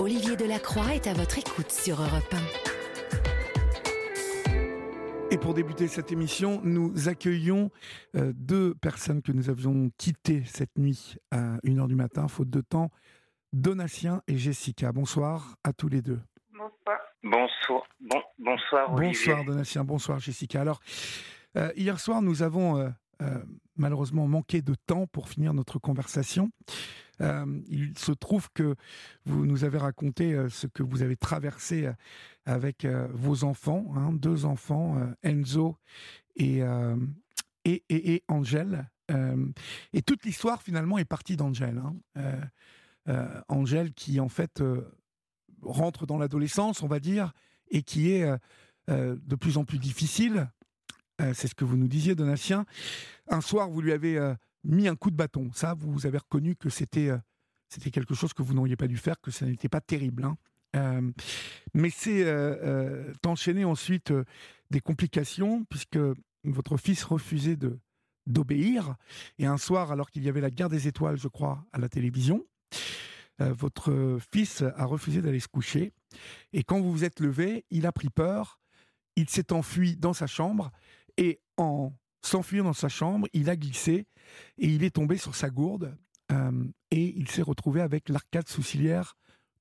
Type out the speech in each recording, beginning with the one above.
Olivier Delacroix est à votre écoute sur Europe 1. Et pour débuter cette émission, nous accueillons euh, deux personnes que nous avions quittées cette nuit à 1h du matin, faute de temps, Donatien et Jessica. Bonsoir à tous les deux. Bonsoir. Bonsoir. Bon, bonsoir Olivier. Bonsoir Donatien, bonsoir Jessica. Alors, euh, hier soir, nous avons euh, malheureusement manqué de temps pour finir notre conversation. Euh, il se trouve que vous nous avez raconté euh, ce que vous avez traversé euh, avec vos enfants, hein, deux enfants, Enzo et, et, et, Angèle. et toute l'histoire finalement est partie d'Angèle. Hein. Angèle qui en fait rentre dans l'adolescence, on va dire, et qui est de plus en plus difficile. C'est ce que vous nous disiez, Donatien. Un soir, vous lui avez mis un coup de bâton. Ça, vous avez reconnu que c'était euh, c'était quelque chose que vous n'auriez pas dû faire, que ça n'était pas terrible. Hein. Euh, mais c'est euh, enchaîné ensuite des complications, puisque votre fils refusait de d'obéir. Et un soir, alors qu'il y avait la guerre des étoiles, je crois, à la télévision, votre fils a refusé d'aller se coucher. Et quand vous vous êtes levé, il a pris peur, il s'est enfui dans sa chambre, et en s'enfuyant dans sa chambre, il a glissé et il est tombé sur sa gourde euh, et il s'est retrouvé avec l'arcade sourcilière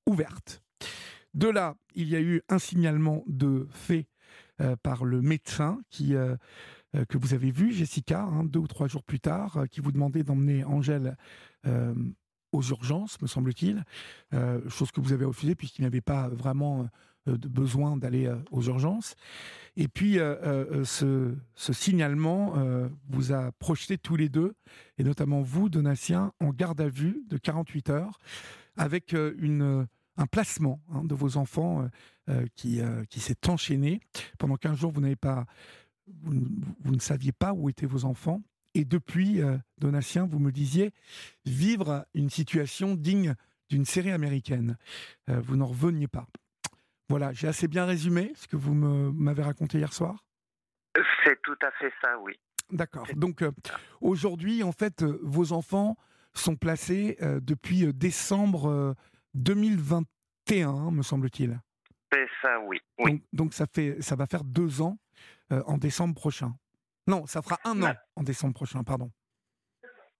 ouverte. De là, il y a eu un signalement de fait euh, par le médecin qui, euh, que vous avez vu, Jessica, hein, deux ou trois jours plus tard, qui vous demandait d'emmener Angèle aux urgences, me semble-t-il, chose que vous avez refusée puisqu'il n'avait pas vraiment de besoin d'aller aux urgences. Et puis, euh, euh, ce, signalement euh, vous a projeté tous les deux, et notamment vous, Donatien, en garde à vue de 48 heures, avec une, un placement hein, de vos enfants qui, qui s'est enchaîné. Pendant 15 jours, vous n'avez pas, vous, vous, ne saviez pas où étaient vos enfants. Et depuis, Donatien, vous me disiez vivre une situation digne d'une série américaine. vous n'en reveniez pas. Voilà, j'ai assez bien résumé ce que vous m'avez raconté hier soir? C'est tout à fait ça, oui. D'accord. Donc euh, aujourd'hui, en fait, euh, vos enfants sont placés euh, depuis décembre 2021, me semble-t-il. C'est ça, oui. oui. Donc, ça, fait, ça va faire deux ans en décembre prochain. Non, ça fera un an en décembre prochain, pardon.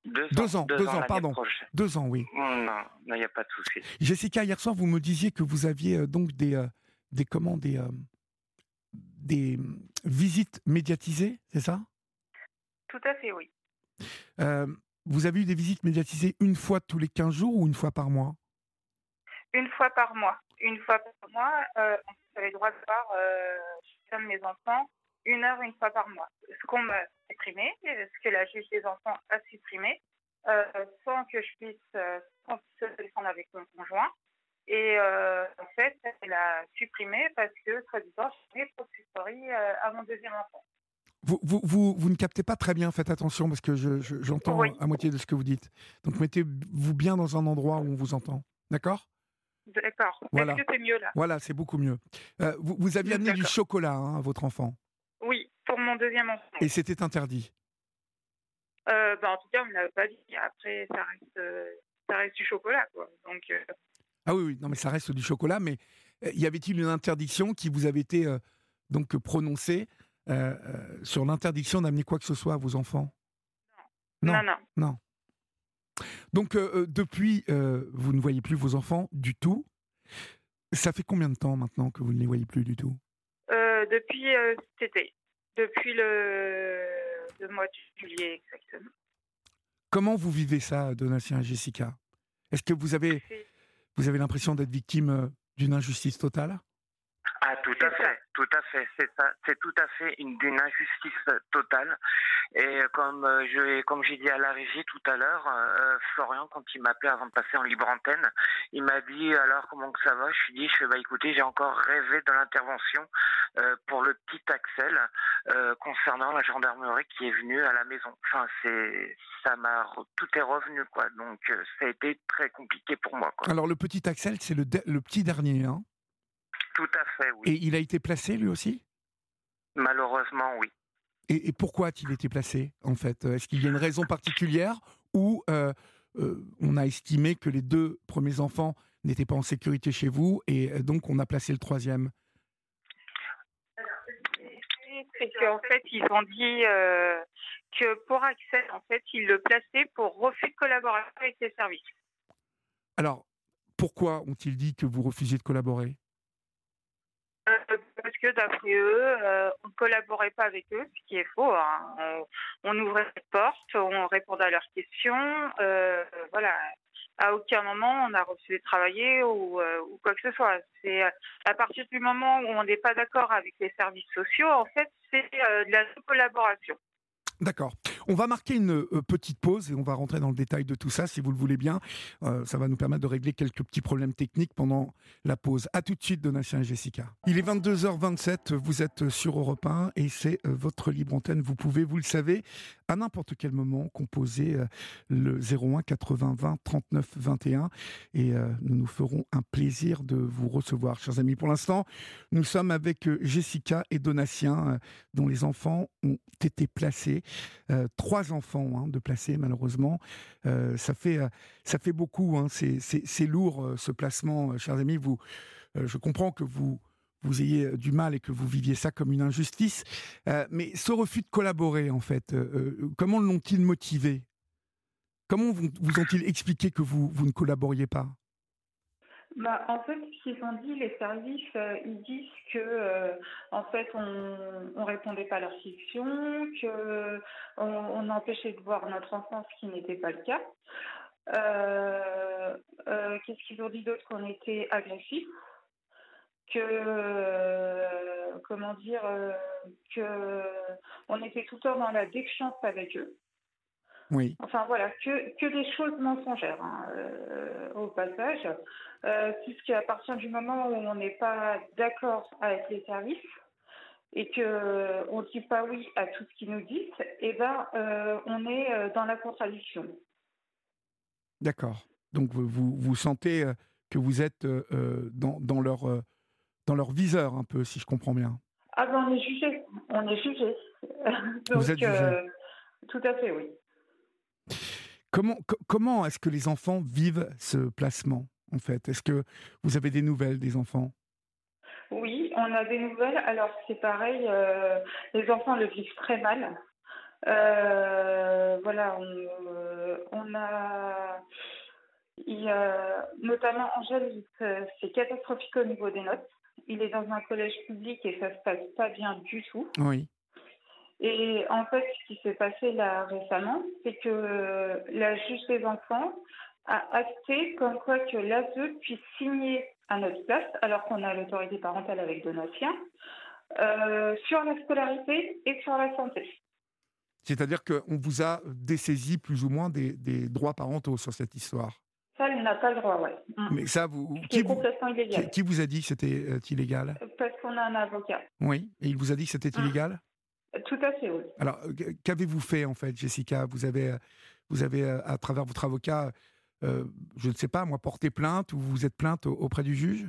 Deux, ans, deux, ans, pardon. Deux ans, oui. Non, il n'y a pas de souci. Jessica, hier soir, vous me disiez que vous aviez euh, donc des, euh, des, comment, des, euh, des visites médiatisées, c'est ça? Tout à fait, oui. vous avez eu des visites médiatisées une fois tous les 15 jours ou une fois par mois? Une fois par mois. Une fois par mois, vous avez le droit de voir chacun de mes enfants une heure une fois par mois. Ce qu'on m'a supprimé, ce que la juge des enfants a supprimé, euh, sans que je puisse euh, se défendre avec mon conjoint. Et euh, en fait, elle a supprimé parce que, soi-disant, je n'ai pas à mon deuxième enfant. Vous, vous, vous, vous, ne captez pas très bien, faites attention parce que j'entends je, à moitié de ce que vous dites. Donc mettez-vous bien dans un endroit où on vous entend. D'accord? D'accord. Voilà. Est-ce que c'est mieux là? Voilà, c'est beaucoup mieux. vous, vous aviez amené du chocolat hein, à votre enfant? Deuxième enfant. Et c'était interdit? Euh, bah, en tout cas, on ne l'avait pas dit. Après, ça reste, euh, ça reste du chocolat, quoi. Donc, euh, Ah oui, oui, non, mais ça reste du chocolat. Mais y avait-il une interdiction qui vous avait été donc prononcée sur l'interdiction d'amener quoi que ce soit à vos enfants? Non. non. Non, non. Donc, depuis, vous ne voyez plus vos enfants du tout. Ça fait combien de temps maintenant que vous ne les voyez plus du tout? Depuis cet été. Depuis le le mois de juillet exactement. Comment vous vivez ça, Donatien et Jessica? Est-ce que vous avez, vous avez l'impression d'être victime euh, d'une injustice totale? Ah, tout à fait, tout à fait, c'est tout à fait une, injustice totale. Et comme euh, comme j'ai dit à la régie tout à l'heure, euh, Florian, quand il m'a appelé avant de passer en libre antenne, il m'a dit alors comment que ça va? Je lui dit, je fais bah écoutez, j'ai encore rêvé de l'intervention euh, pour le petit Axel concernant la gendarmerie qui est venue à la maison. Enfin, ça m'a, tout est revenu quoi. Donc ça a été très compliqué pour moi. Alors le petit Axel, c'est le, le petit dernier, hein tout à fait, oui. Et il a été placé lui aussi? Malheureusement, oui. Et, pourquoi a-t-il été placé, en fait? Est-ce qu'il y a une raison particulière ou euh, on a estimé que les deux premiers enfants n'étaient pas en sécurité chez vous et donc on a placé le troisième? C'est qu'en fait, ils ont dit que pour Axel, en fait, ils le plaçaient pour refus de collaboration avec les services. Alors, pourquoi ont-ils dit que vous refusiez de collaborer? Euh, parce que d'après eux, euh, on ne collaborait pas avec eux, ce qui est faux. Hein. On, ouvrait les portes, on répondait à leurs questions. Euh, voilà. À aucun moment on a refusé de travailler ou, quoi que ce soit. C'est à partir du moment où on n'est pas d'accord avec les services sociaux, en fait, c'est de la collaboration. D'accord. On va marquer une euh, petite pause et on va rentrer dans le détail de tout ça, si vous le voulez bien. Euh, ça va nous permettre de régler quelques petits problèmes techniques pendant la pause. À tout de suite, Donatien et Jessica. Il est 22h27, vous êtes sur Europe 1 et c'est euh, votre libre antenne. Vous pouvez, vous le savez, à n'importe quel moment, composer le 01 80 20 39 21 et nous nous ferons un plaisir de vous recevoir, chers amis. Pour l'instant, nous sommes avec Jessica et Donatien, dont les enfants ont été placés trois enfants hein, de placer, malheureusement. Euh, ça, fait, euh, ça fait beaucoup. Hein. C'est lourd, ce placement, chers amis. Vous, je comprends que vous, vous ayez du mal et que vous viviez ça comme une injustice. mais ce refus de collaborer, en fait, comment l'ont-ils motivé? Comment vous, vous ont-ils expliqué que vous, vous ne collaboriez pas? Bah, en fait, ce qu'ils ont dit, les services, euh, ils disent que euh, en fait, on, on répondait pas à leurs questions, que on, empêchait de voir notre enfant, ce qui n'était pas le cas. Euh, qu'est-ce qu'ils ont dit d'autre Qu'on était agressifs, que comment dire, que on était tout le temps dans la défiance avec eux. Oui. Enfin voilà, que, que des choses mensongères hein, euh, au passage, euh, puisqu'à partir du moment où on n'est pas d'accord avec les services et que on dit pas oui à tout ce qu'ils nous disent, eh ben euh, on est euh, dans la contradiction. D'accord. Donc vous, vous sentez que vous êtes dans, dans, leur, dans leur viseur un peu, si je comprends bien. Ah ben on est jugé, on est jugé. vous êtes jugé. tout à fait, oui. Comment, comment est-ce que les enfants vivent ce placement, en fait? Est-ce que vous avez des nouvelles des enfants? Oui, on a des nouvelles. Alors, c'est pareil, euh, les enfants le vivent très mal. Euh, voilà, on, a, notamment Angèle, c'est catastrophique au niveau des notes. Il est dans un collège public et ça se passe pas bien du tout. Oui. Et en fait, ce qui s'est passé là récemment, c'est que la juge des enfants a acté comme quoi que l'ASE puisse signer à notre place, alors qu'on a l'autorité parentale avec Donatien, euh, sur la scolarité et sur la santé. C'est-à-dire qu'on vous a dessaisi plus ou moins des, des, droits parentaux sur cette histoire? Ça, il n'a pas le droit, oui. Mm. Mais ça, vous. qui, est complètement illégal. Qui, vous a dit que c'était euh, illégal? Parce qu'on a un avocat. Oui, et il vous a dit que c'était mm. illégal? Tout à fait, oui. Alors, qu'avez-vous fait en fait, Jessica? Vous avez, vous avez à travers votre avocat, euh, je ne sais pas, moi, porté plainte ou vous êtes plainte auprès du juge?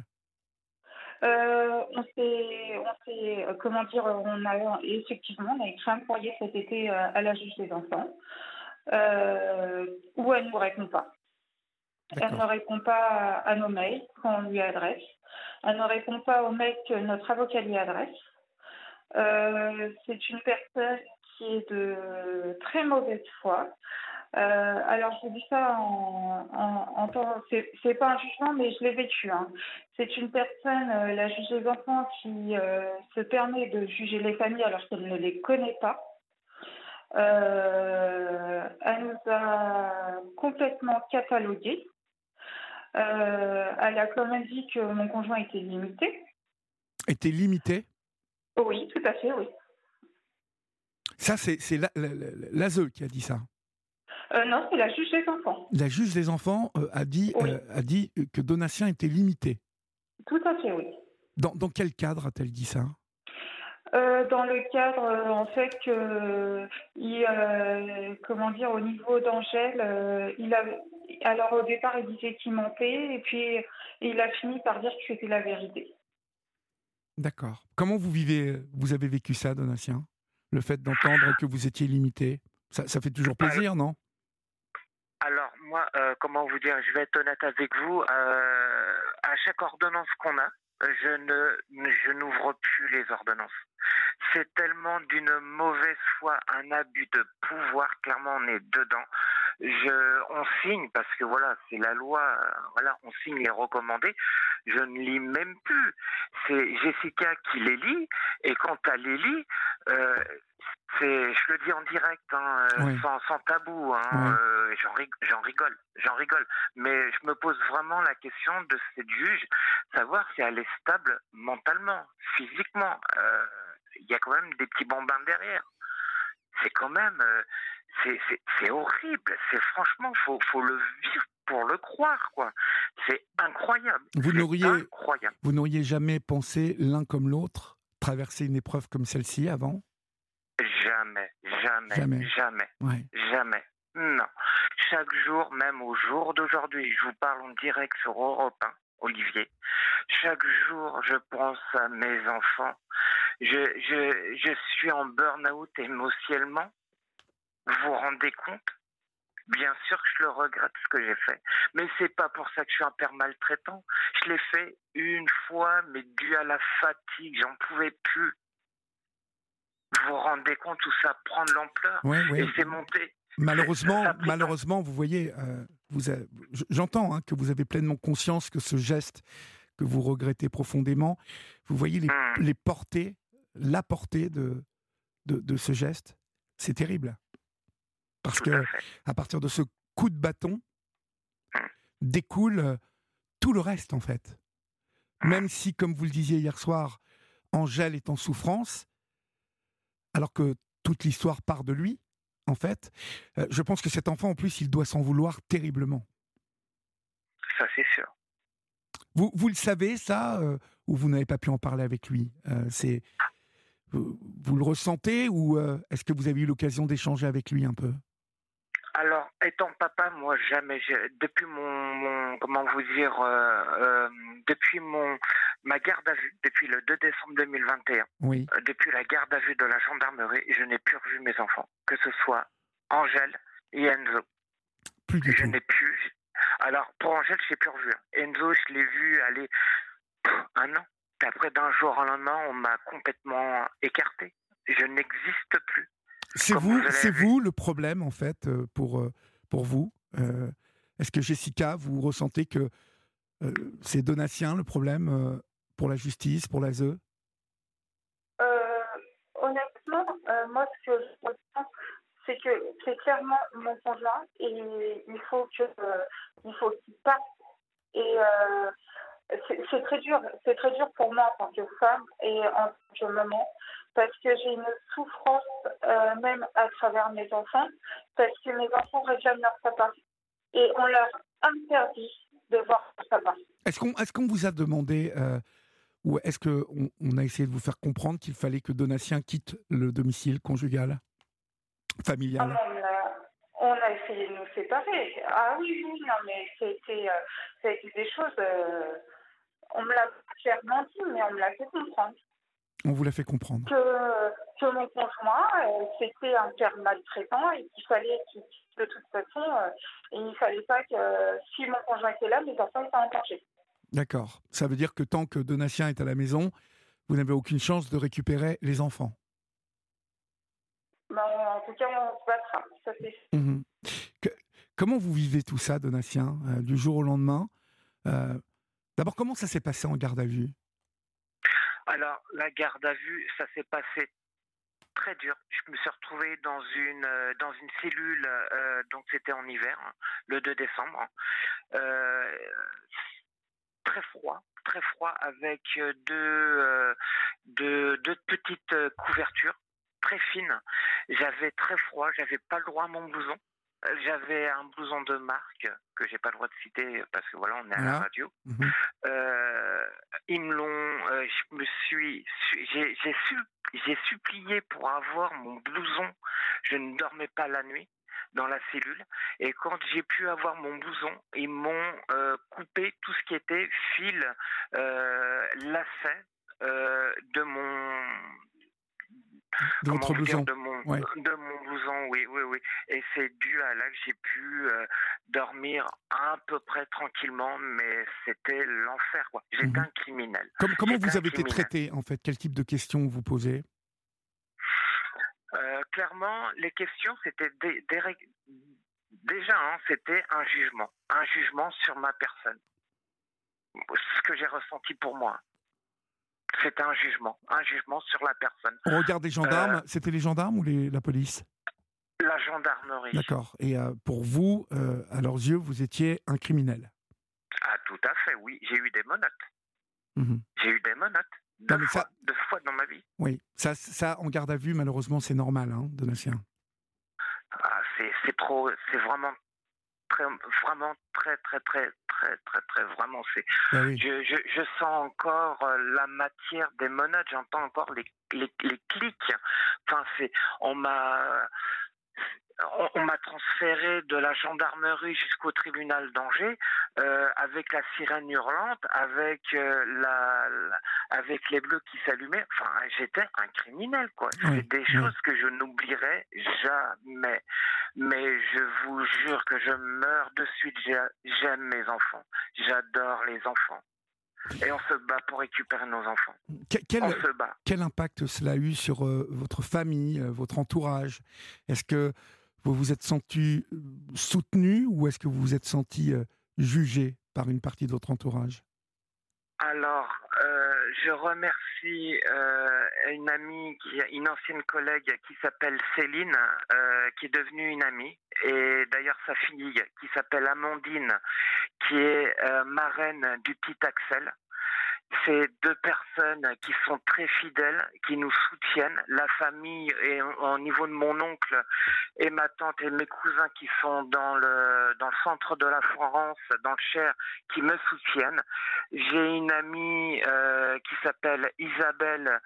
Euh, on s'est, euh, comment dire, on a effectivement, on a écrit un courrier cet été à la juge des enfants, où elle ne nous répond pas. Elle ne répond pas à nos mails qu'on lui adresse. Elle ne répond pas aux mails que notre avocat lui adresse. Euh, c'est une personne qui est de très mauvaise foi. Euh, alors, je dis ça en, en, en temps, c'est pas un jugement, mais je l'ai vécu. Hein. C'est une personne, euh, la juge des enfants, qui se permet de juger les familles alors qu'elle ne les connaît pas. elle nous a complètement catalogués. elle a quand même dit que mon conjoint était limité. Était limité? Oui, tout à fait, oui. Ça, c'est l'ASE qui a dit ça euh, Non, c'est la juge des enfants. La juge des enfants euh, a, dit, euh, a dit que Donatien était limité. Tout à fait, oui. Dans, dans quel cadre a-t-elle dit ça? Dans le cadre, en fait, que, il, comment dire, au niveau d'Angèle, il a, alors au départ, il disait qu'il mentait, et puis il a fini par dire que c'était la vérité. D'accord. Comment vous vivez, vous avez vécu ça, Donatien? Le fait d'entendre que vous étiez limité, ça, fait toujours plaisir, non? Alors, moi, euh, comment vous dire, je vais être honnête avec vous, euh, à chaque ordonnance qu'on a, je ne, je n'ouvre plus les ordonnances. C'est tellement d'une mauvaise foi, un abus de pouvoir. Clairement, on est dedans. Je, on signe parce que voilà, c'est la loi. euh, Voilà, on signe les recommandés. Je ne lis même plus. C'est Jessica qui les lit. Et quand elle les lit, euh, c'est, je le dis en direct, hein, euh, Oui. sans, sans tabou. Hein, Oui. euh, j'en rigole, j'en rigole. Mais je me pose vraiment la question de cette juge, savoir si elle est stable mentalement, physiquement. Euh, Il y a quand même des petits bambins derrière. C'est quand même, euh, c'est, horrible. C'est franchement, faut, faut le vivre pour le croire, quoi. C'est incroyable. Vous n'auriez, vous n'auriez jamais pensé l'un comme l'autre traverser une épreuve comme celle-ci avant? Jamais, jamais, Jamais. jamais. Ouais. Jamais. Non. Chaque jour, même au jour d'aujourd'hui, je vous parle en direct sur Europe 1, Olivier. Chaque jour, je pense à mes enfants. Je, je, je suis en burn-out émotionnellement. Vous vous rendez compte? Bien sûr que je le regrette ce que j'ai fait. Mais c'est pas pour ça que je suis un père maltraitant. Je l'ai fait une fois, mais dû à la fatigue, j'en pouvais plus. Vous vous rendez compte où ça prend de l'ampleur? Ouais, ouais. et c'est monté. Malheureusement, malheureusement, vous voyez, euh, vous j'entends hein, que vous avez pleinement conscience que ce geste que vous regrettez profondément, vous voyez les, Hmm. les portées, la portée de, de, de ce geste, c'est terrible. Parce Tout que à partir de ce coup de bâton Hmm. découle euh, tout le reste en fait. Même si, comme vous le disiez hier soir, Angèle est en souffrance, alors que toute l'histoire part de lui, en fait, euh, je pense que cet enfant, en plus, il doit s'en vouloir terriblement. Ça, c'est sûr. Vous, vous le savez, ça, euh, ou vous n'avez pas pu en parler avec lui Euh, C'est vous, vous le ressentez ou euh, est-ce que vous avez eu l'occasion d'échanger avec lui un peu? Alors, étant papa, moi, jamais, depuis mon, mon- comment vous dire, euh, euh, depuis mon, ma garde à vue, depuis le 2 décembre 2021, Oui. euh, depuis la garde à vue de la gendarmerie, je n'ai plus revu mes enfants, que ce soit Angèle et Enzo. Plus du Je n'ai plus. Alors, pour Angèle, je l'ai plus revu. Enzo, je l'ai vu aller un an. Après, d'un jour au lendemain, on m'a complètement écarté. Je n'existe plus. C'est vous, c'est vous le problème en fait euh, pour euh, pour vous. Euh, Est-ce que Jessica, vous ressentez que euh, c'est Donatien le problème euh, pour la justice, pour l'ASE Euh, honnêtement, euh, moi, ce que je ressens, c'est que c'est clairement mon conjoint et il faut que euh, il faut qu'il parte. Et euh, c'est très dur, c'est très dur pour moi en tant que femme et en tant que maman parce que j'ai une souffrance euh, même à travers mes enfants parce que mes enfants réclament leur papa et on leur interdit de voir leur papa. Est-ce qu'on est-ce qu'on vous a demandé euh, ou est-ce que on, a essayé de vous faire comprendre qu'il fallait que Donatien quitte le domicile conjugal, Ah, familial on, a, on a essayé de nous séparer. Ah oui, oui, non, mais c'était, euh, ça a été des choses. euh, on me l'a clairement dit, mais on me l'a fait comprendre. On vous l'a fait comprendre. Que, que mon conjoint, euh, c'était un père maltraitant et qu'il fallait qu'il, de toute façon, euh, il ne fallait pas que euh, si mon conjoint était là, mes enfants étaient en danger. D'accord. Ça veut dire que tant que Donatien est à la maison, vous n'avez aucune chance de récupérer les enfants. Mais en tout cas, on se battra. Ça, Mhm. Que- comment vous vivez tout ça, Donatien, euh, du jour au lendemain? D'abord, comment ça s'est passé en garde à vue? Alors, la garde à vue, ça s'est passé très dur. Je me suis retrouvé dans une euh, dans une cellule, euh, donc c'était en hiver, hein, le 2 décembre. Euh, très froid, très froid, avec deux, deux, petites couvertures très fines. J'avais très froid, j'avais pas le droit à mon blouson. J'avais un blouson de marque que j'ai pas le droit de citer parce que voilà, on est à Voilà. la radio. Mhm. Euh, ils me l'ont. euh, je me suis. su- J'ai j'ai su, j'ai supplié pour avoir mon blouson. Je ne dormais pas la nuit dans la cellule. Et quand j'ai pu avoir mon blouson, ils m'ont euh, coupé tout ce qui était fil, euh, lacet euh, de mon de votre blouson. de mon, de mon blouson, oui, oui, oui. Et c'est dû à là que j'ai pu euh, dormir à peu près tranquillement, mais c'était l'enfer, quoi. J'étais mhm. un criminel. comment vous avez été traité, en fait? Quel type de questions vous posez? Euh, Clairement, les questions, c'était des, déjà, hein, c'était un jugement, un jugement sur ma personne. Ce que j'ai ressenti pour moi. C'était un jugement, un jugement sur la personne. Au regard des gendarmes, euh, c'était les gendarmes ou la police? La gendarmerie. D'accord. Et euh, pour vous, euh, à leurs yeux, vous étiez un criminel? Ah, tout à fait, oui. J'ai eu des menottes. Mhm. J'ai eu des menottes. Deux, fois, deux fois dans ma vie. Oui, ça, ça, en garde à vue, malheureusement, c'est normal, hein, Donatien. Ah, c'est trop, c'est vraiment très, vraiment très, très, très, très, très, très, vraiment, c'est. Ah je, je, je, sens encore euh, la matière des menottes, j'entends encore les, les, les clics. Enfin, c'est, on m'a, on, m'a transféré de la gendarmerie jusqu'au tribunal d'Angers euh, avec la sirène hurlante, avec euh, la, avec les bleus qui s'allumaient. Enfin, j'étais un criminel, quoi. C'est des choses que je n'oublierai jamais. Mais je vous jure que je meurs de suite. J'aime mes enfants. J'adore les enfants. Et on se bat pour récupérer nos enfants. Quel, on se bat. Quel impact cela a eu sur euh, votre famille, votre entourage? Est-ce que vous vous êtes senti euh, soutenu ou est-ce que vous vous êtes senti euh, jugé par une partie de votre entourage? Alors, euh, je remercie une amie, une ancienne collègue qui s'appelle Céline, qui est devenue une amie, et d'ailleurs sa fille qui s'appelle Amandine, qui est marraine du petit Axel c'est deux personnes qui sont très fidèles, qui nous soutiennent. La famille, et au niveau de mon oncle et ma tante et mes cousins qui sont dans le, dans le centre de la France, dans le Cher, qui me soutiennent. J'ai une amie euh, qui s'appelle Isabelle,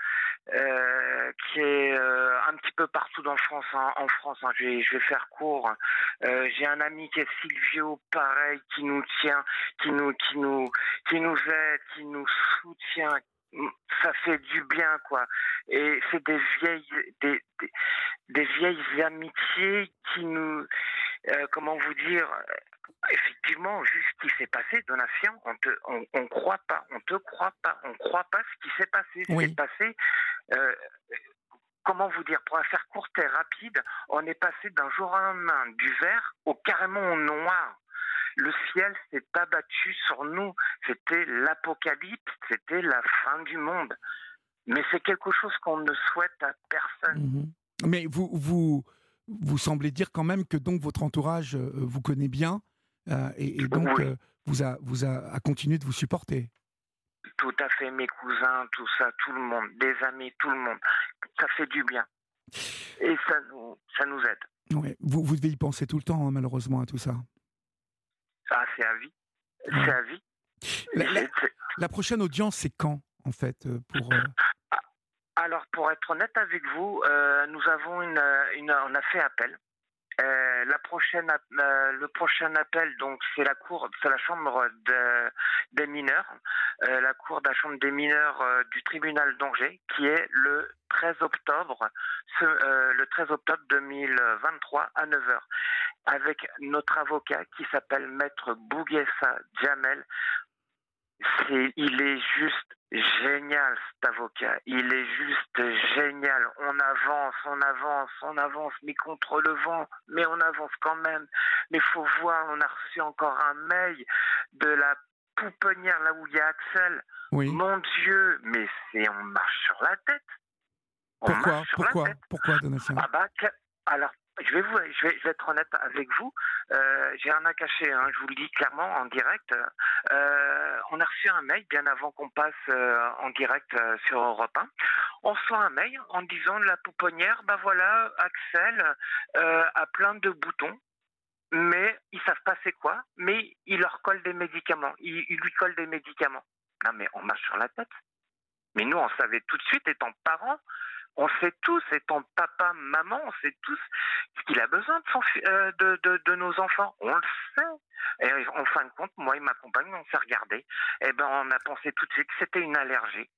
euh, qui est euh, un petit peu partout dans France, hein, en France. Hein, je, vais, je vais faire court. Euh, j'ai un ami qui est Silvio, pareil, qui nous tient, qui nous, qui nous, qui nous aide, qui nous soutient. Ça fait du bien, quoi. Et c'est des vieilles, des, des, vieilles amitiés qui nous, comment vous dire, effectivement, vu ce qui s'est passé, Donatien, on te, on, on, croit pas, on te croit pas, on croit pas ce qui s'est passé. Qui s'est passé, euh, comment vous dire, pour la faire courte et rapide, on est passé d'un jour au lendemain du vert au carrément au noir. Le ciel s'est abattu sur nous. C'était l'apocalypse, c'était la fin du monde. Mais c'est quelque chose qu'on ne souhaite à personne. Mhm. Mais vous, vous, vous semblez dire quand même que donc votre entourage euh, vous connaît bien euh, et, donc vous, a, vous a continué de vous supporter. Tout à fait, mes cousins, tout ça, tout le monde, des amis, tout le monde. Ça fait du bien. Et ça nous, ça nous aide. Ouais. Vous, vous devez y penser tout le temps, hein, malheureusement, à tout ça. Ah, c'est à vie. C'est à vie. La, prochaine audience, c'est quand, en fait euh, pour, euh Alors, pour être honnête avec vous, euh, nous avons une, une, on a fait appel. Euh, la prochaine, euh, le prochain appel, donc c'est la cour, c'est la chambre de, des mineurs, euh, la cour de la chambre des mineurs du tribunal d'Angers, qui est le 13 octobre, le 13 octobre 2023 à 9h, avec notre avocat qui s'appelle Maître Bouguessa Jamel. C'est, il est juste génial cet avocat. Il est juste génial. On avance, on avance, on avance, mais contre le vent, mais on avance quand même. Mais faut voir, on a reçu encore un mail de la pouponnière là où il y a Axel. Oui. Mon Dieu, mais c'est on marche sur la tête. pourquoi Pourquoi Pourquoi Donatien? Ah bah, Alors je vais, vous, être honnête avec vous. Euh, j'ai à cacher, hein, je vous le dis clairement en direct. Euh, on a reçu un mail bien avant qu'on passe euh, en direct sur Europe 1. On reçoit un mail en disant la pouponnière, bah voilà, Axel a plein de boutons, mais ils savent pas c'est quoi, mais il leur colle des médicaments. Il, il lui colle des médicaments. Non mais on marche sur la tête. Mais nous, on savait tout de suite, étant parents, on sait tous, étant papa, maman, on sait tous ce qu'il a besoin de, euh, de, de, de, nos enfants. On le sait. Et en fin de compte, moi et ma compagne, on s'est regardé. Et eh ben, on a pensé tout de suite que c'était une allergie.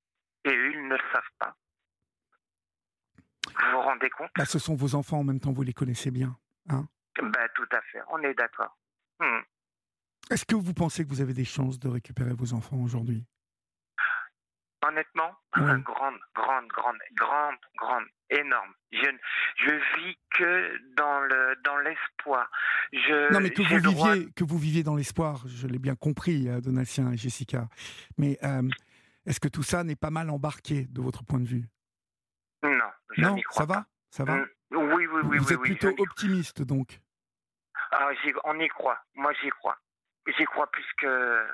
Et eux, ils ne le savent pas. Vous vous rendez compte? Bah, Ce sont vos enfants en même temps, vous les connaissez bien. Hein? Bah, tout à fait, on est d'accord. Hmm. Est-ce que vous pensez que vous avez des chances de récupérer vos enfants aujourd'hui? Honnêtement, grande, grande, grande, grande, grande, énorme. Je, je vis que dans le dans l'espoir. Je, non, mais que vous viviez que vous viviez dans l'espoir, je l'ai bien compris, euh, Donatien et Jessica. Mais euh, est-ce que tout ça n'est pas mal embarqué de votre point de vue? Non, je non, crois ça va, ça va? Mm, oui, oui, oui, vous oui, êtes plutôt optimiste donc. Ah, on y croit. Moi, j'y crois. J'y crois plus que.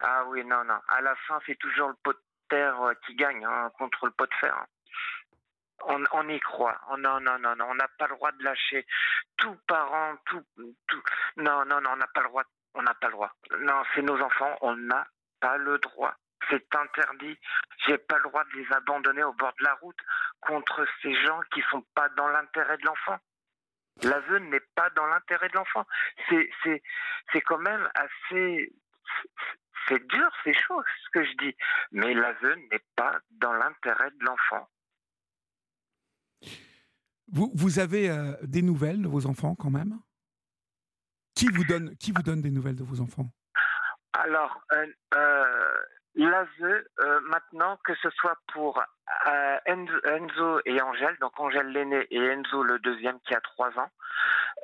Ah oui, non, non. À la fin, c'est toujours le pot de euh, qui gagne hein, contre le pot de fer. Hein. On, y croit. Oh, non, non, non. On n'a pas le droit de lâcher. Tout parent, tout. Non, non, non. On n'a pas le droit. On n'a pas le droit. Non, c'est nos enfants. On n'a pas le droit. C'est interdit. J'ai pas le droit de les abandonner au bord de la route contre ces gens qui sont pas dans l'intérêt de l'enfant. L'aveu n'est pas dans l'intérêt de l'enfant. C'est quand même assez. C'est dur, c'est chaud ce que je dis. Mais l'aveu n'est pas dans l'intérêt de l'enfant. Vous, vous avez euh, des nouvelles de vos enfants quand même? Qui vous, donne, qui vous donne des nouvelles de vos enfants? Alors, euh, euh, l'aveu, maintenant, que ce soit pour Enzo, et Angèle, donc Angèle l'aîné et Enzo le deuxième qui a trois ans,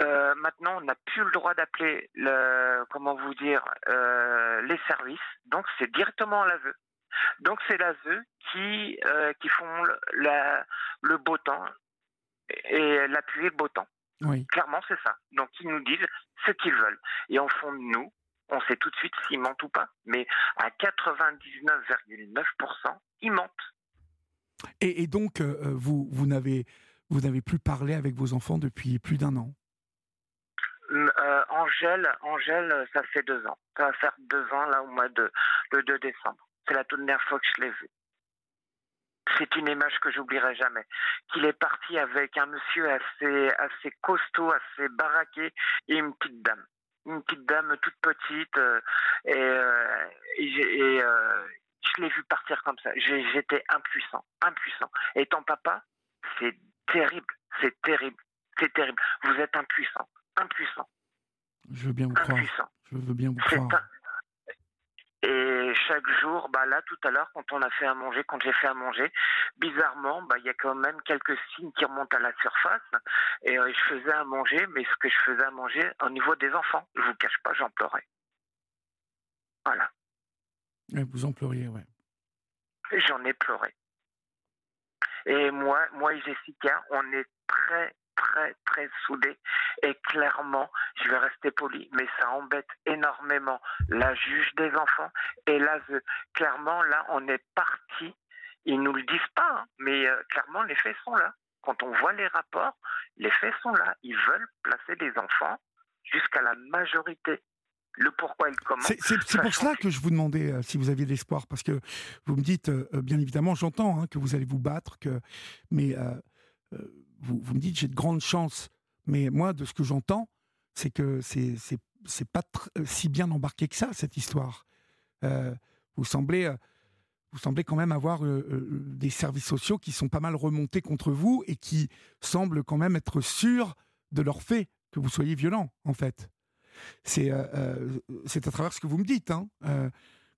euh, maintenant on n'a plus le droit d'appeler le, comment vous dire, les services, donc c'est directement l'aveu. Donc c'est l'aveu qui qui font la, le beau temps et l'appui le beau temps. Oui. Clairement, c'est ça. Donc, ils nous disent ce qu'ils veulent. Et en fond de nous, on sait tout de suite s'ils mentent ou pas. Mais à 99,9%, ils mentent. Et, donc, euh, vous, vous n'avez vous n'avez plus parlé avec vos enfants depuis plus d'un an? euh, Angèle, Angèle, ça fait deux ans. Ça va faire deux ans, là, au mois de le 2 décembre. C'est la toute dernière fois que je l'ai vu. C'est une image que j'oublierai jamais. Qu'il est parti avec un monsieur assez, assez costaud, assez baraqué et une petite dame une petite dame toute petite euh, et, euh, et, euh, je l'ai vu partir comme ça. J'étais impuissant, impuissant. Étant papa, c'est terrible, c'est terrible, c'est terrible. Vous êtes impuissant, impuissant. Je veux bien vous croire. Je veux bien vous croire. Et chaque jour, bah là, tout à l'heure, quand on a fait à manger, quand j'ai fait à manger, bizarrement, bah il y a quand même quelques signes qui remontent à la surface. Et euh, je faisais à manger, mais ce que je faisais à manger, au niveau des enfants, je vous cache pas, j'en pleurais. Voilà. vous en pleuriez, ouais. J'en ai pleuré. Et moi, moi et Jessica, on est très, très, très soudés. Et clairement, je vais rester poli, mais ça embête énormément la juge des enfants et l'aveu. Clairement, là, on est parti. Ils nous le disent pas, hein, mais euh, clairement, les faits sont là. Quand on voit les rapports, les faits sont là. Ils veulent placer des enfants jusqu'à la majorité le pourquoi et le comment. C'est pour cela que je vous demandais euh, si vous aviez de l'espoir, parce que vous me dites, euh, bien évidemment, j'entends hein, que vous allez vous battre, que, mais vous, me dites j'ai de grandes chances, mais moi, de ce que j'entends, c'est que c'est c'est pas euh, si bien embarqué que ça cette histoire. Euh, vous semblez euh, vous semblez quand même avoir des services sociaux qui sont pas mal remontés contre vous et qui semblent quand même être sûrs de leur fait que vous soyez violent en fait. C'est c'est à travers ce que vous me dites hein,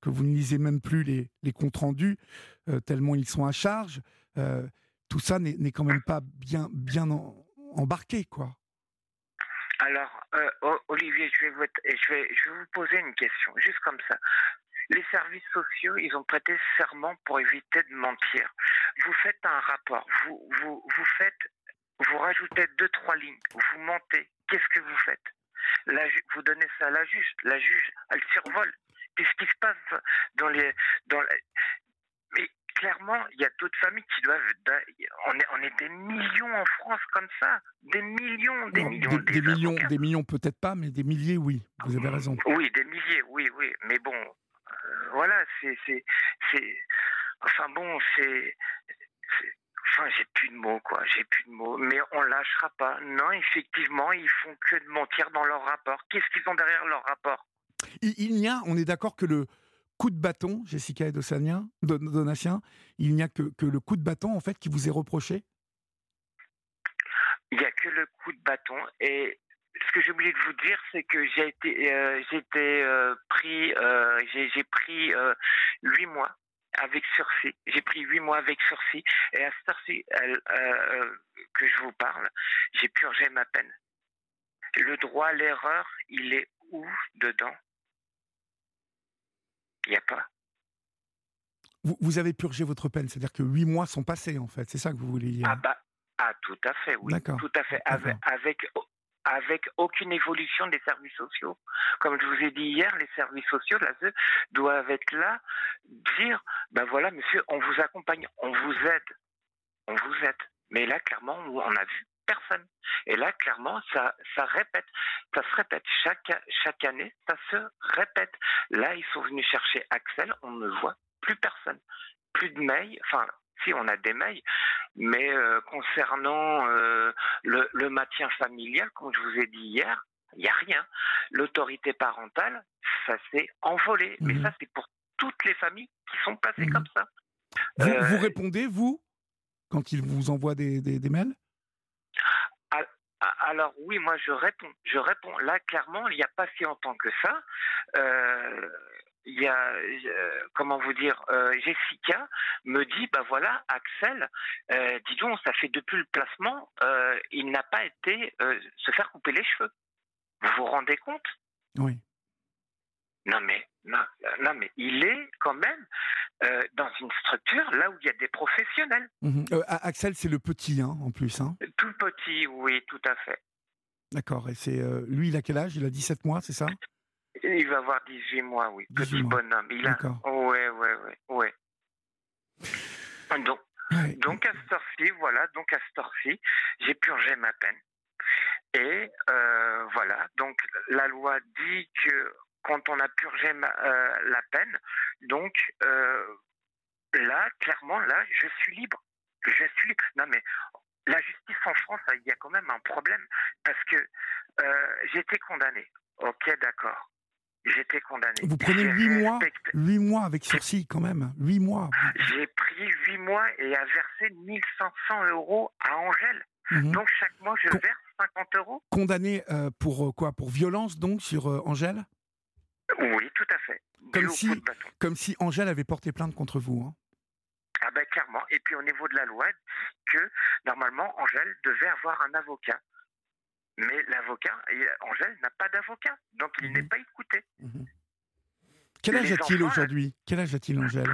que vous ne lisez même plus les, les comptes rendus tellement ils sont à charge tout ça n'est quand même pas bien, embarqué, quoi. Alors, euh, Olivier, je vais, vous, poser une question, juste comme ça. Les services sociaux, ils ont prêté serment pour éviter de mentir. Vous faites un rapport, vous, vous, faites, vous rajoutez deux, trois lignes, vous mentez. Qu'est-ce que vous faites? Vous donnez ça à la juge. La juge, elle survole. Qu'est-ce qui se passe dans les, dans clairement, il y a d'autres familles qui doivent. On est, on est des millions en France comme ça. Des millions, des millions. Des, millions, des millions peut-être pas, mais des milliers, oui. Vous avez raison. Oui, des milliers, oui, oui. Mais bon, euh, voilà, c'est. Enfin bon, c'est. Enfin, j'ai plus de mots, quoi. J'ai plus de mots. Mais on lâchera pas. Non, effectivement, ils font que de mentir dans leur rapport. Qu'est-ce qu'ils ont derrière leur rapport? Il, il n'y a, on est d'accord que le, coup de bâton, Jessica et Donatien, il n'y a que, le coup de bâton en fait qui vous est reproché? Il n'y a que le coup de bâton. Et ce que j'ai oublié de vous dire, c'est que j'ai été, euh, euh, pris, euh, j'ai, pris huit mois avec sursis. J'ai pris huit mois avec sursis. Et à euh, que je vous parle, j'ai purgé ma peine. Le droit à l'erreur, il est où dedans? Il n'y a pas. Vous, vous avez purgé votre peine, c'est-à-dire que huit mois sont passés, en fait. C'est ça que vous voulez dire? Ah bah, ah tout à fait, oui. D'accord. Tout à fait. Avec, avec, avec aucune évolution des services sociaux. Comme je vous ai dit hier, les services sociaux, l'ASE, doivent être là, dire, ben voilà, monsieur, on vous accompagne, on vous aide. On vous aide. Mais là, clairement, on a vu personne. Et là, clairement, ça, ça répète. Ça se répète. Chaque, chaque année, ça se répète. Là, ils sont venus chercher Axel, on ne voit plus personne. Plus de mails, enfin, si on a des mails, mais euh, concernant euh, le, le maintien familial, comme je vous ai dit hier, il n'y a rien. L'autorité parentale, ça s'est envolé. Mais Mhm. ça, c'est pour toutes les familles qui sont passées Mhm. comme ça. vous, Euh, vous répondez, vous, quand ils vous envoient des, des- des mails? Alors oui, moi je réponds. Je réponds. Là, clairement, il n'y a pas si longtemps que ça. euh, il y a, euh, comment vous dire, euh, Jessica me dit, bah voilà, Axel, euh, dis ça fait depuis le placement, il n'a pas été se faire couper les cheveux. Vous vous rendez compte? Oui. Non mais, non, non mais, il est quand même euh, dans une structure là où il y a des professionnels. Mhm. Euh, Axel, c'est le petit, hein, en plus. Hein. Tout petit, oui, tout à fait. D'accord. Et c'est euh, lui, il a quel âge? Il a 17 mois, c'est ça? Il va avoir 18 mois, oui. 18 Petit mois. bonhomme. Il a... D'accord. Ouais, ouais, ouais, ouais. Donc, Ouais. donc à cette voilà, donc à cette j'ai purgé ma peine. Et euh, voilà, donc la loi dit que quand on a purgé ma- euh, la peine, donc euh, là, clairement, là, je suis libre. Je suis. Non mais la justice en France, il y a quand même un problème parce que euh, j'étais condamné. Ok, d'accord. J'étais condamné. Vous prenez huit mois, huit mois avec sursis, quand même. Huit mois. J'ai pris huit mois et a versé 1500 euros à Angèle. Mhm. Donc chaque mois, je verse 50 euros. Condamné euh, pour quoi? Pour violence, donc, sur euh, Angèle? Oui, tout à fait. Comme si-. Comme Angèle avait porté plainte contre vous. hein. Ah ben clairement. Et puis au niveau de la loi, que normalement, Angèle devait avoir un avocat. Mais l'avocat, et Angèle n'a pas d'avocat. Donc il n'est pas écouté. Mhm. Quel âge a-t-il enfants, aujourd'hui? Quel âge a-t-il, Angèle?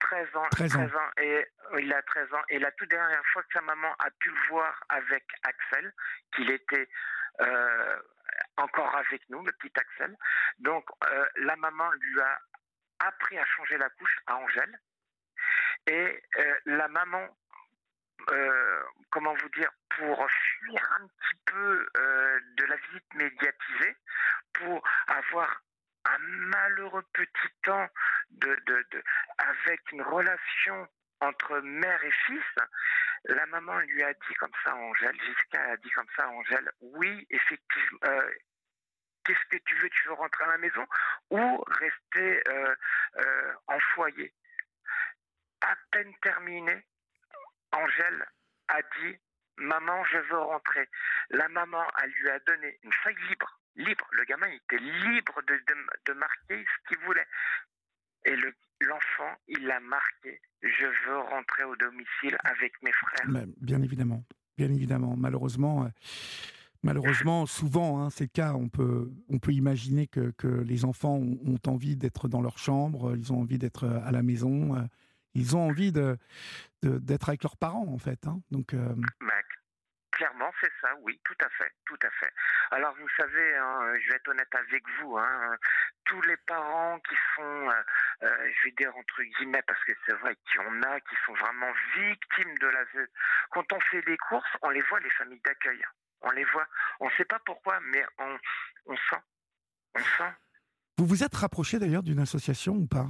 13 ans, 13 ans. et euh, il a 13 ans. Et la toute dernière fois que sa maman a pu le voir avec Axel, qu'il était euh, encore avec nous, le petit Axel. Donc euh, la maman lui a appris à changer la couche à Angèle. Et euh, la maman, euh, comment vous dire, pour fuir un petit peu de la visite médiatisée, pour avoir un malheureux petit temps de, de, de, avec une relation entre mère et fils, la maman lui a dit comme ça Angèle, Jessica a dit comme ça Angèle, oui, effectivement, euh, qu'est-ce que tu veux Tu veux rentrer à la maison ou rester euh, euh, en foyer? À peine terminé, Angèle a dit, maman, je veux rentrer. La maman, lui a donné une feuille libre, libre. Le gamin était libre de, de, de marquer ce qu'il voulait. Et le, l'enfant, il l'a marqué. Je veux rentrer au domicile avec mes frères. Bien évidemment. Bien évidemment. Malheureusement, euh, malheureusement souvent, hein, c'est le cas. On peut, on peut imaginer que, que les enfants ont, ont envie d'être dans leur chambre, ils ont envie d'être à la maison, euh, ils ont envie de, de- d'être avec leurs parents, en fait. hein. Donc, euh, Bah, clairement, c'est ça, oui, tout à fait, tout à fait. Alors, vous savez, hein, je vais être honnête avec vous, hein, tous les parents qui sont, euh, euh, je vais dire entre guillemets, parce que c'est vrai qu'il y en a qui sont vraiment victimes de l'ASE. Quand on fait des courses, on les voit, les familles d'accueil. On les voit. On ne sait pas pourquoi, mais on, on sent. On sent. vous vous êtes rapproché d'ailleurs d'une association ou pas?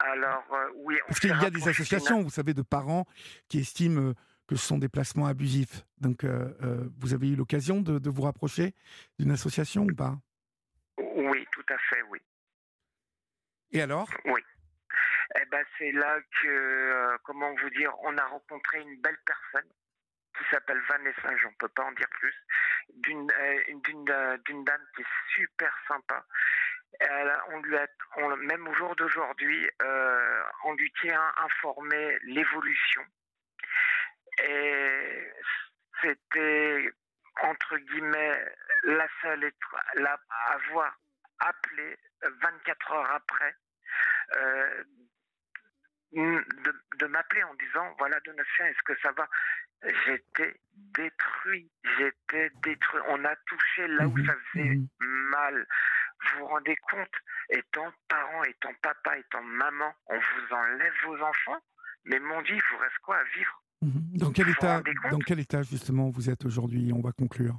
Alors, euh, oui, on Parce qu'il y a des associations, vous savez, de parents qui estiment euh, que ce sont des placements abusifs. Donc, euh, euh, vous avez eu l'occasion de, de vous rapprocher d'une association ou pas? Oui, tout à fait, oui. Et alors? Oui. Eh ben, c'est là que, comment vous dire, on a rencontré une belle personne qui s'appelle Vanessa, j'en peux pas en dire plus, d'une euh, d'une euh, d'une dame qui est super sympa. Elle, on lui a, on- même au jour d'aujourd'hui, euh, on lui tient informé l'évolution. Et c'était entre guillemets la seule la, à avoir appelé 24 heures après euh, de, de m'appeler en disant voilà Donatien est-ce que ça va? J'étais détruit j'étais détruit on a touché là où Mhm, ça faisait mhm. mal vous vous rendez compte étant parent étant papa étant maman on vous enlève vos enfants mais mon dieu il vous reste quoi à vivre? Mhm. Dans quel état, dans quel état justement vous êtes aujourd'hui? On va conclure.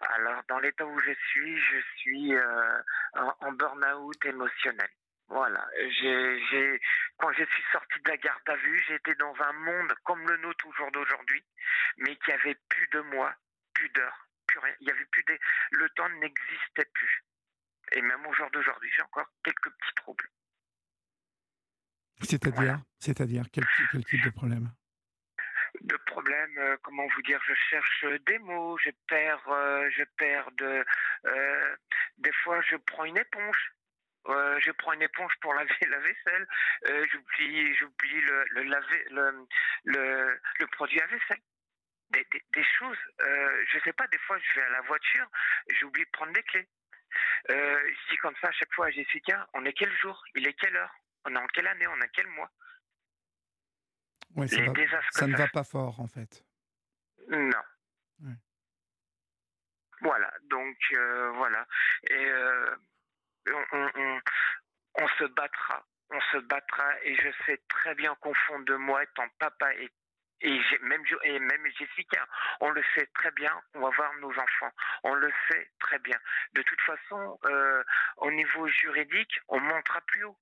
Alors, dans l'état où je suis, je suis euh, en, en burn-out émotionnel. Voilà. J'ai, j'ai, quand je suis sorti de la garde à vue, j'étais dans un monde comme le nôtre au jour d'aujourd'hui, mais qui avait plus de moi, plus d'heures, plus rien. Il y avait plus des, le temps n'existait plus. Et même au jour d'aujourd'hui, j'ai encore quelques petits troubles. C'est-à-dire, Voilà. c'est-à-dire quel, quel type de problème? De problèmes, euh, comment vous dire, je cherche des mots, je perds, euh, je perds de, euh, des fois je prends une éponge, euh, je prends une éponge pour laver la vaisselle, euh, j'oublie, j'oublie le, le laver, le, le, le produit à vaisselle. Des, des, des choses, euh, je sais pas, des fois je vais à la voiture, j'oublie de prendre les clés. Euh, je dis comme ça à chaque fois à Jessica, on est quel jour, il est quelle heure, on est en quelle année, on est quel mois? Ça, va- ça ne ça va pas fort en fait. Non. Voilà, donc euh, voilà. Et euh, on, on- on- on se battra. On se battra et je sais très bien qu'au fond de moi, étant papa et, et, même, et même Jessica, on le sait très bien qu'on va voir nos enfants. On le sait très bien. De toute façon, euh, au niveau juridique, on montera plus haut.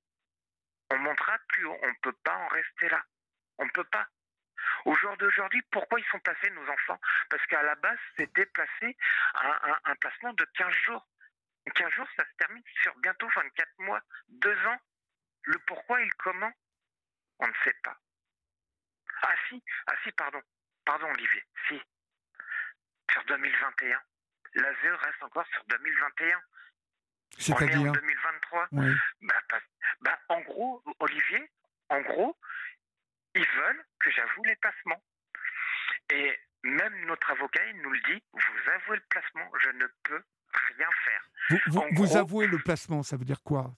On montera plus haut. On ne peut pas en rester là. On ne peut pas. Au jour d'aujourd'hui, pourquoi ils sont placés, nos enfants? Parce qu'à la base, c'était placé un, un- un placement de 15 jours. 15 jours, ça se termine sur bientôt 24 mois, 2 ans. Le pourquoi et le comment, on ne sait pas. Ah si, ah si, pardon. Pardon, Olivier. Si. Sur 2021. L'ASE reste encore sur 2021. On est en C'est-à-dire, 2023. oui. Bah, pas- bah, en gros, Olivier, en gros, ils veulent que j'avoue les placements. Et même notre avocat, il nous le dit, vous avouez le placement, je ne peux rien faire. Vous, vous- en vous gros- avouez le placement, ça veut dire quoi?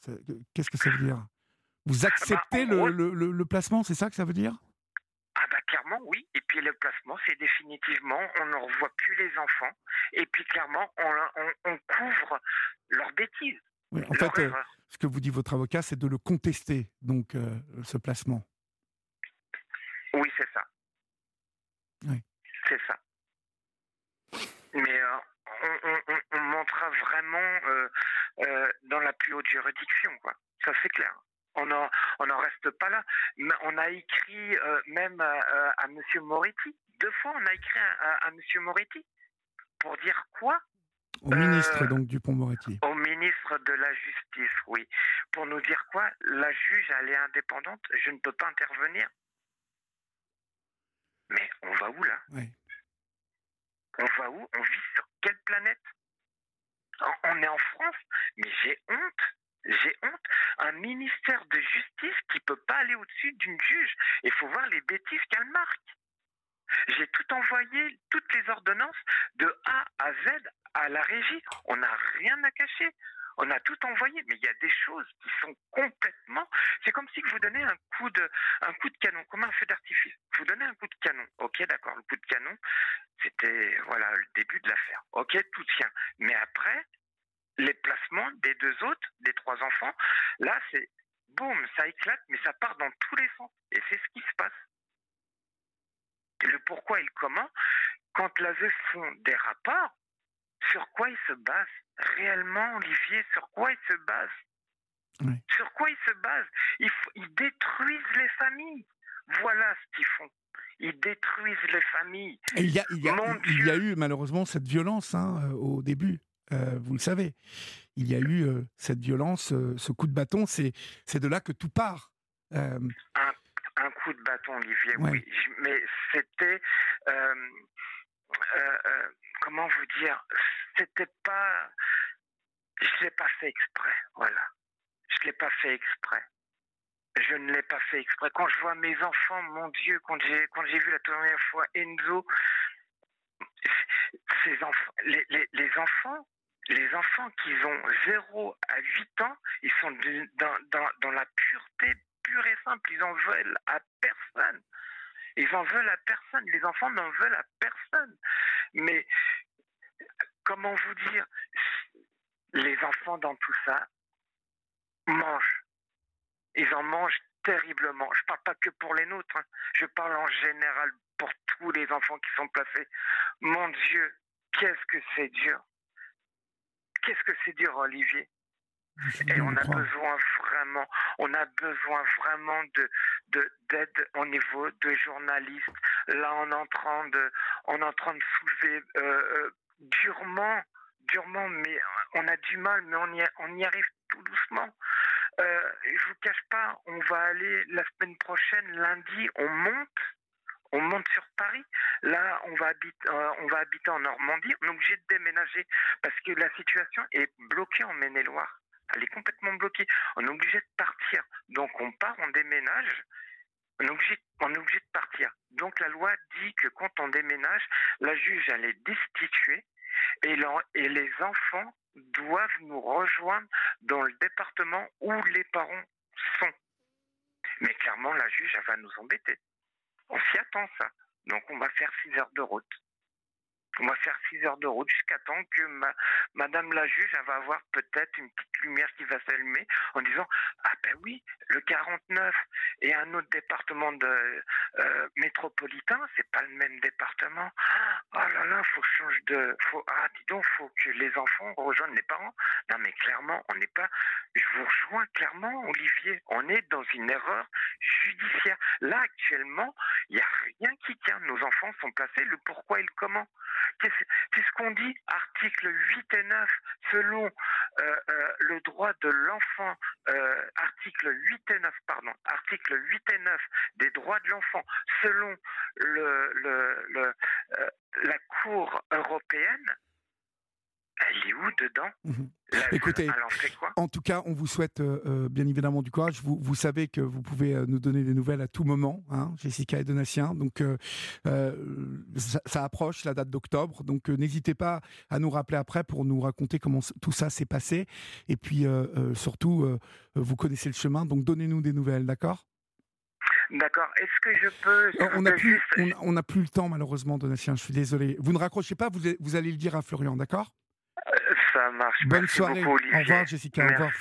Qu'est-ce que ça veut dire? Vous acceptez en le, gros- le- le- le placement, c'est ça que ça veut dire? Ah bah clairement, oui. Et puis le placement, c'est définitivement, on ne revoit plus les enfants. Et puis clairement, on, on- on couvre leurs bêtises, Oui, En fait, euh, ce que vous dit votre avocat, c'est de le contester, donc euh, ce placement. Oui, c'est ça. Oui. C'est ça. Mais euh, on, on- on- on montera vraiment dans la plus haute juridiction, quoi. Ça, c'est clair. On n'en on reste pas là. On a écrit euh, même à, à, Monsieur Moretti. Deux fois, on a écrit à, à, à Monsieur Moretti pour dire quoi? Au ministre, Euh, donc, Dupont-Moretti. Au ministre de la Justice, oui. Pour nous dire quoi? La juge, elle est indépendante, je ne peux pas intervenir. Mais on va où là? Oui. On va où? On vit sur quelle planète? On est en France, mais j'ai honte. J'ai honte. Un ministère de justice qui peut pas aller au-dessus d'une juge. Il faut voir les bêtises qu'elle marque. J'ai tout envoyé, toutes les ordonnances, de A à Z à la régie. On n'a rien à cacher. On a tout envoyé, mais il y a des choses qui sont complètement. C'est comme si vous donnez un coup de, un coup de canon, comme un feu d'artifice. Vous donnez un coup de canon. Ok, d'accord, le coup de canon, c'était voilà le début de l'affaire. Ok, tout tient. Mais après, les placements des deux autres, des trois enfants, là, c'est boum, ça éclate, mais ça part dans tous les sens. Et c'est ce qui se passe. Le pourquoi et le comment, quand l'ASE font des rapports, sur quoi ils se basent réellement, Olivier? Sur quoi ils se basent Oui. Sur quoi ils se basent ils, détruisent les familles. Voilà ce qu'ils font. Ils détruisent les familles. Et il y a, il y a- Mon il y a Dieu. eu malheureusement cette violence hein, euh, au début. Euh, vous le savez, il y a eu euh, cette violence, euh, ce coup de bâton. C'est c'est de là que tout part. Un, coup de bâton, Olivier, oui. Mais c'était. Comment vous dire C'était pas. Je ne l'ai pas fait exprès, voilà. Je ne l'ai pas fait exprès. Je ne l'ai pas fait exprès. Quand je vois mes enfants, mon Dieu, quand j'ai quand j'ai vu la première fois Enzo, ces enfants, les, les, les enfants, les enfants qui ont 0 à 8 ans, ils sont dans, la pureté pure et simple. Ils en veulent à personne. Ils en veulent à personne. Les enfants n'en veulent à personne. Mais comment vous dire Les enfants dans tout ça mangent. Ils en mangent terriblement. Je ne parle pas que pour les nôtres. Hein. Je parle en général pour tous les enfants qui sont placés. Mon Dieu, qu'est-ce que c'est dur. Qu'est-ce que c'est dur, Olivier et on a besoin vraiment, on a besoin vraiment de d'aide au niveau de journalistes. Là, on est en train de, on est en train de soulever euh, euh, durement, durement, mais on a du mal, mais on y, on y arrive tout doucement. Euh, je vous cache pas, on va aller la semaine prochaine, lundi, on monte on monte sur Paris. Là, on va habiter, euh, on va habiter en Normandie. On est obligé de déménager parce que la situation est bloquée en Maine-et-Loire. Elle est complètement bloquée. On est obligé de partir. Donc, on part, on déménage. On est, obligé, de partir. Donc, la loi dit que quand on déménage, la juge, elle est destituée et, et les enfants doivent nous rejoindre dans le département où les parents sont. Mais clairement, la juge, elle va nous embêter. On s'y attend, ça. Donc, on va faire 6 heures de route. On va faire 6 heures de route jusqu'à temps que Madame la juge va avoir peut-être une petite lumière qui va s'allumer en disant Ah ben oui, le 49 et un autre département de euh, métropolitain, c'est pas le même département. Oh là là, faut que je change de. Faut, ah, dis donc, faut que les enfants rejoignent les parents. Non, mais clairement, on n'est pas. Je vous rejoins clairement, Olivier. On est dans une erreur judiciaire. Là, actuellement, il n'y a rien qui tient. Nos enfants sont placés le pourquoi et le comment. Qu'est-ce qu'on dit Article 8 et 9, selon euh, euh, le droit de l'enfant, euh, article 8 et 9, pardon, article 8 et 9 des droits de l'enfant, selon le, le, la Cour européenne, elle est où dedans mhm. Écoutez, en tout cas, on vous souhaite euh, euh, bien évidemment du courage. Vous, vous savez que vous pouvez euh, nous donner des nouvelles à tout moment, hein, Jessica et Donatien. Donc, ça, approche la date d'octobre. Donc, n'hésitez pas à nous rappeler après pour nous raconter comment tout ça s'est passé. Et puis, surtout, vous connaissez le chemin. Donc, donnez-nous des nouvelles, d'accord? D'accord. Est-ce que je peux. On n'a plus, on, plus le temps, malheureusement, Donatien. Je suis désolé. Vous ne raccrochez pas, vous, vous allez le dire à Florian, d'accord? Ça marche. Bonne soirée. Au revoir, Jessica. Au revoir.